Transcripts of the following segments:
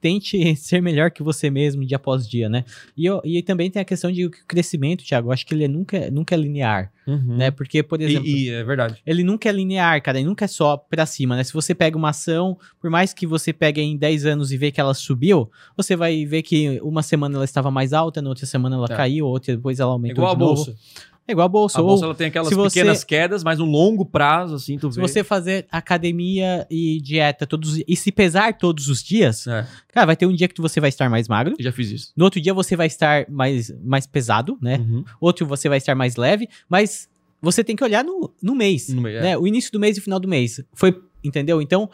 tente ser melhor que você mesmo dia após dia, né? E, eu, e também tem a questão de crescimento, Thiago. Eu acho que ele é nunca, nunca é linear, Uhum. né? Porque, por exemplo, E, e é verdade. ele nunca é linear, cara. Ele nunca é só pra cima, né? Se você pega uma ação, por mais que você pegue em 10 anos e vê que ela subiu, você vai ver que uma semana ela estava mais alta, na outra semana ela É. caiu, outra depois ela aumentou igual a de novo. bolsa. É igual a bolsa. A ou bolsa ela tem aquelas se você- pequenas quedas, mas no longo prazo, assim, tu se vê. você fazer academia e dieta todos e se pesar todos os dias, É, cara, vai ter um dia que você vai estar mais magro. eu já fiz isso. No outro dia você vai estar mais, mais pesado, né? Uhum. Outro você vai estar mais leve, mas você tem que olhar no, no mês, No meio, é. né? O início do mês e o final do mês. Foi, entendeu? Então,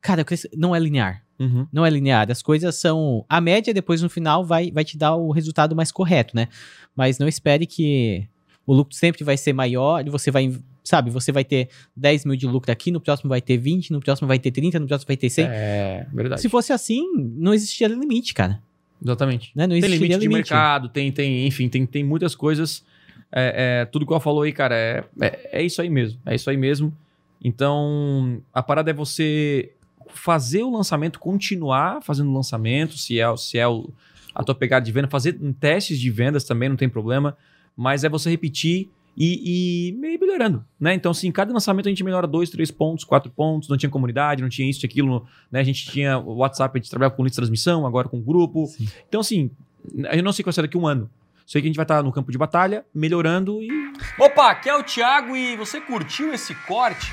cara, não é linear. Uhum. Não é linear. As coisas são. A média, depois no final, vai, vai te dar o resultado mais correto, né? Mas não espere que o lucro sempre vai ser maior e você vai. Sabe, você vai ter 10 mil de lucro aqui, no próximo vai ter 20, no próximo vai ter 30, no próximo vai ter 100. É, verdade. Se fosse assim, não existiria limite, cara. Exatamente. Né? Não Tem existiria limite de mercado, tem, tem, enfim, tem, tem muitas coisas. É, é, tudo que eu falou aí, cara, é, é, é isso aí mesmo. É isso aí mesmo. Então, a parada é você fazer o lançamento, continuar fazendo lançamento, se é, se é o, a tua pegada de venda, fazer testes de vendas também, não tem problema. Mas é você repetir e, e meio melhorando, né? Então, assim, cada lançamento a gente melhora dois, três pontos, quatro pontos. Não tinha comunidade, não tinha isso, tinha aquilo, né? A gente tinha o WhatsApp, a gente trabalhava com lista de transmissão, agora com grupo. Sim. Então, assim, eu não sei qual será daqui a um ano. Sei que a gente vai estar no campo de batalha, melhorando e. Opa, aqui é o Thiago e você curtiu esse corte?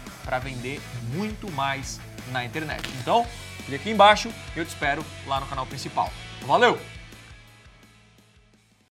para vender muito mais na internet. Então, clique aqui embaixo e eu te espero lá no canal principal. Valeu!